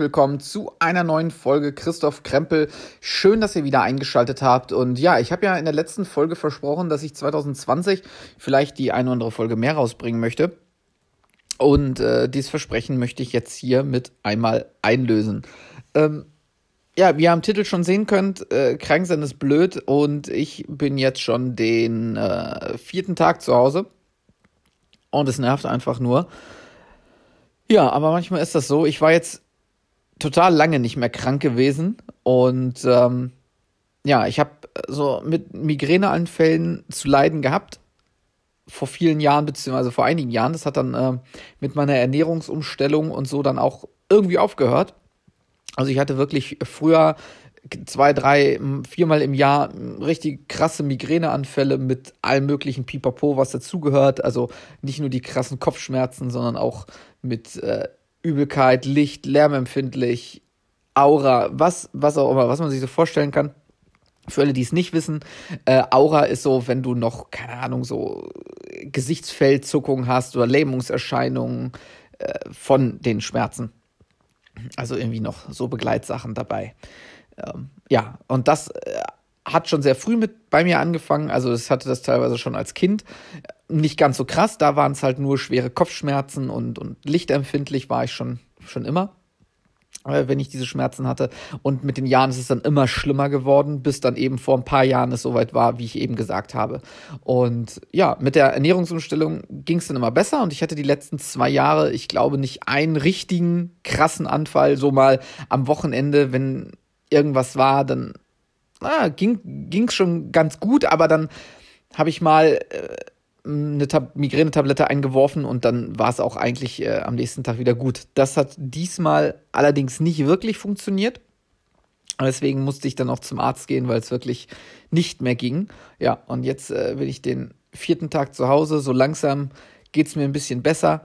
willkommen zu einer neuen Folge Christoph Krempel. Schön, dass ihr wieder eingeschaltet habt. Und ja, ich habe ja in der letzten Folge versprochen, dass ich 2020 vielleicht die eine oder andere Folge mehr rausbringen möchte. Und äh, dieses Versprechen möchte ich jetzt hier mit einmal einlösen. Ähm, ja, wie ihr am Titel schon sehen könnt, äh, krank sein ist blöd und ich bin jetzt schon den äh, vierten Tag zu Hause. Und es nervt einfach nur. Ja, aber manchmal ist das so. Ich war jetzt total lange nicht mehr krank gewesen und ähm, ja, ich habe so mit Migräneanfällen zu leiden gehabt vor vielen Jahren beziehungsweise vor einigen Jahren. Das hat dann äh, mit meiner Ernährungsumstellung und so dann auch irgendwie aufgehört. Also ich hatte wirklich früher zwei, drei, viermal im Jahr richtig krasse Migräneanfälle mit allem möglichen Pipapo, was dazugehört. Also nicht nur die krassen Kopfschmerzen, sondern auch mit äh, Übelkeit, Licht, lärmempfindlich, Aura, was, was auch immer, was man sich so vorstellen kann. Für alle, die es nicht wissen, äh, Aura ist so, wenn du noch, keine Ahnung, so Gesichtsfeldzuckung hast oder Lähmungserscheinungen äh, von den Schmerzen. Also irgendwie noch so Begleitsachen dabei. Ähm, ja, und das äh, hat schon sehr früh mit bei mir angefangen. Also es hatte das teilweise schon als Kind. Nicht ganz so krass, da waren es halt nur schwere Kopfschmerzen und, und lichtempfindlich war ich schon, schon immer, äh, wenn ich diese Schmerzen hatte. Und mit den Jahren ist es dann immer schlimmer geworden, bis dann eben vor ein paar Jahren es soweit war, wie ich eben gesagt habe. Und ja, mit der Ernährungsumstellung ging es dann immer besser und ich hatte die letzten zwei Jahre, ich glaube, nicht einen richtigen krassen Anfall, so mal am Wochenende, wenn irgendwas war, dann ah, ging es schon ganz gut, aber dann habe ich mal äh, eine Tab Migränetablette eingeworfen und dann war es auch eigentlich äh, am nächsten Tag wieder gut. Das hat diesmal allerdings nicht wirklich funktioniert. Deswegen musste ich dann auch zum Arzt gehen, weil es wirklich nicht mehr ging. Ja, und jetzt äh, bin ich den vierten Tag zu Hause. So langsam geht es mir ein bisschen besser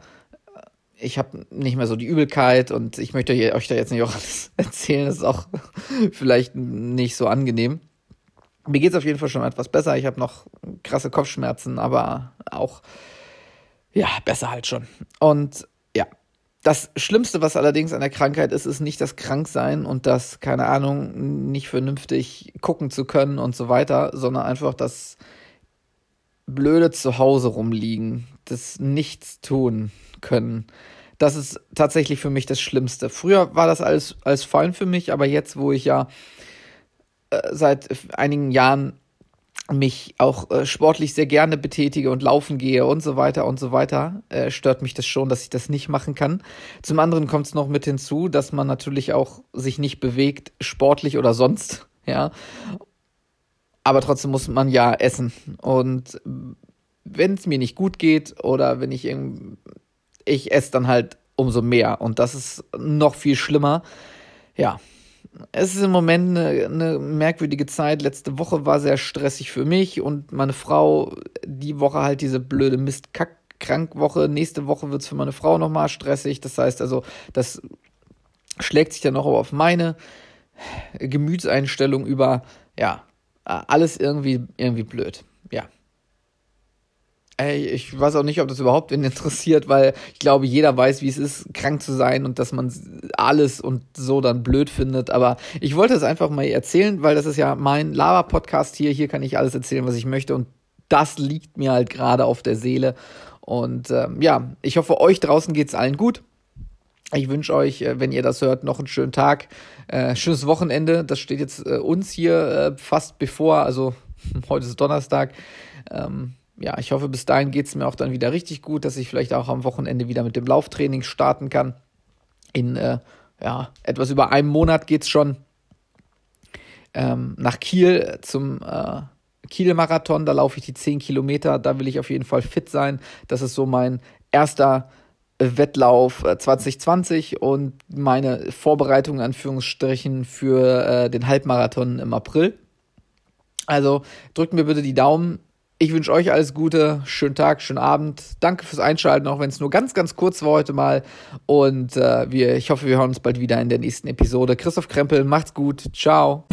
ich habe nicht mehr so die Übelkeit und ich möchte euch da jetzt nicht auch alles erzählen. Das ist auch vielleicht nicht so angenehm. Mir geht es auf jeden Fall schon etwas besser. Ich habe noch krasse Kopfschmerzen, aber auch, ja, besser halt schon. Und ja, das Schlimmste, was allerdings an der Krankheit ist, ist nicht das Kranksein und das, keine Ahnung, nicht vernünftig gucken zu können und so weiter, sondern einfach das blöde Zuhause rumliegen, das Nichts tun können. Das ist tatsächlich für mich das Schlimmste. Früher war das alles, alles fein für mich, aber jetzt, wo ich ja seit einigen Jahren mich auch äh, sportlich sehr gerne betätige und laufen gehe und so weiter und so weiter, äh, stört mich das schon, dass ich das nicht machen kann. Zum anderen kommt es noch mit hinzu, dass man natürlich auch sich nicht bewegt, sportlich oder sonst, ja. Aber trotzdem muss man ja essen. Und wenn es mir nicht gut geht oder wenn ich irgendwie ich esse dann halt umso mehr. Und das ist noch viel schlimmer. Ja, es ist im Moment eine, eine, merkwürdige Zeit. Letzte Woche war sehr stressig für mich und meine Frau, die Woche halt diese blöde Mist-Kack-Krankwoche. Nächste Woche wird es für meine Frau nochmal stressig. Das heißt also, das schlägt sich dann auch auf meine Gemütseinstellung über. Ja, alles irgendwie, irgendwie blöd. Ja. Ey, ich weiß auch nicht, ob das überhaupt wen interessiert, weil ich glaube, jeder weiß, wie es ist, krank zu sein und dass man alles und so dann blöd findet. Aber ich wollte es einfach mal erzählen, weil das ist ja mein Lava-Podcast hier. Hier kann ich alles erzählen, was ich möchte. Und das liegt mir halt gerade auf der Seele. Und ähm, ja, ich hoffe, euch draußen geht's allen gut. Ich wünsche euch, äh, wenn ihr das hört, noch einen schönen Tag, äh, schönes Wochenende. Das steht jetzt äh, uns hier äh, fast bevor. Also heute ist Donnerstag. Ähm, ja, ich hoffe, bis dahin geht es mir auch dann wieder richtig gut, dass ich vielleicht auch am Wochenende wieder mit dem Lauftraining starten kann. In äh, ja, etwas über einem Monat geht es schon ähm, nach Kiel zum äh, Kiel-Marathon. Da laufe ich die 10 Kilometer. Da will ich auf jeden Fall fit sein. Das ist so mein erster Wettlauf 2020 äh, und meine Vorbereitung, Anführungsstrichen, für äh, den Halbmarathon im April. Also drückt mir bitte die Daumen. Ich wünsche euch alles Gute, schönen Tag, schönen Abend. Danke fürs Einschalten, auch wenn es nur ganz, ganz kurz war heute mal. Und äh, wir, ich hoffe, wir hören uns bald wieder in der nächsten Episode. Christoph Krempel, macht's gut. Ciao.